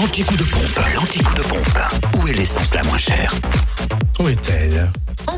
L'anti-coup de pompe, l'anti-coup de pompe. Où est l'essence la moins chère? Où est-elle?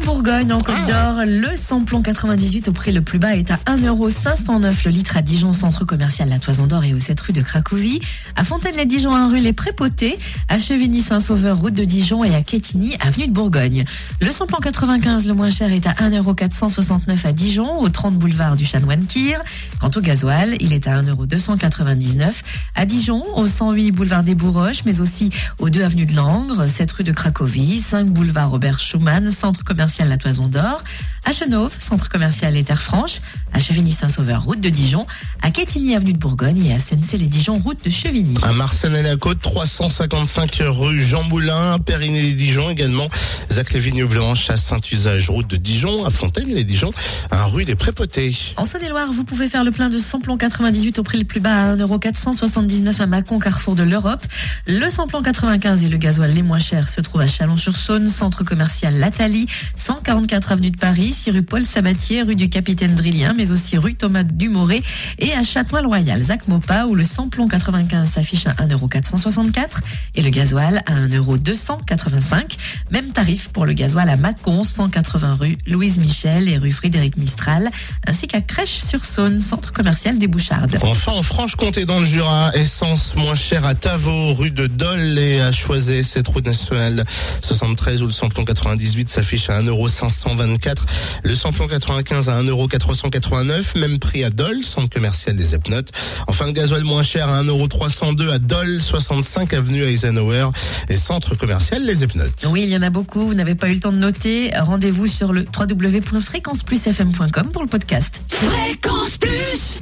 Bourgogne, en Côte d'Or, le samplon 98 au prix le plus bas est à 1,509€ le litre à Dijon, centre commercial La Toison d'Or et aux 7 rue de Cracovie. À Fontaine-les-Dijon, 1 rue Les Prépotés. À Chevigny-Saint-Sauveur, route de Dijon. Et à Quetigny, avenue de Bourgogne. Le samplon 95, le moins cher, est à 1,469€ à Dijon, au 30 boulevard du Chanoine Kir. Quant au gasoil, il est à 1,299€ à Dijon, au 108 boulevard des Bourroches, mais aussi aux 2 avenue de Langres, 7 rue de Cracovie, 5 boulevard Robert Schumann, centre commercial La Toison d'Or, à Chenauve, centre commercial Les Terres Franches, à Chevigny-Saint-Sauveur, route de Dijon, à Quetigny, avenue de Bourgogne et à Sensey-les-Dijon, route de Chevigny. À Marseille-la-Côte, 355 rue Jean Moulin, Périgny-les-Dijon également, Zac les Vignes Blanches à Saint-Usage, route de Dijon, à Fontaine-les-Dijon, à rue des Prépotés. En Saône-et-Loire, vous pouvez faire le plein de samplon 98 au prix le plus bas à 1,479€ à Mâcon, carrefour de l'Europe. Le samplon 95 et le gasoil les moins chers se trouvent à Chalon-sur-Saône, centre commercial Lathalie, 144 avenue de Paris, 6 rue Paul Sabatier, rue du Capitaine Drillien, mais aussi rue Thomas Dumoré et à Châtenois-le-Royal, Zac Mopa, où le samplon 95 s'affiche à 1,464€ et le gasoil à 1,285€. Même tarif pour le gasoil à Mâcon, 180 rue Louise Michel et rue Frédéric Mistral, ainsi qu'à Crèche-sur-Saône, centre commercial des Bouchardes. Enfin, en Franche-Comté, dans le Jura, essence moins chère à Tavaux, rue de Dole et à Choiset, cette route nationale 73 où le samplon 98 s'affiche à 1,524€. Le samplon 95 à 1,489€, même prix à Dole, centre commercial des Epnotes. Enfin, le gasoil moins cher à 1,302€ à Dole, 65 avenue Eisenhower et centre commercial les Epnotes. Oui, il y en a beaucoup. Vous n'avez pas eu le temps de noter. Rendez-vous sur le www.fréquenceplusfm.com pour le podcast. Fréquence Plus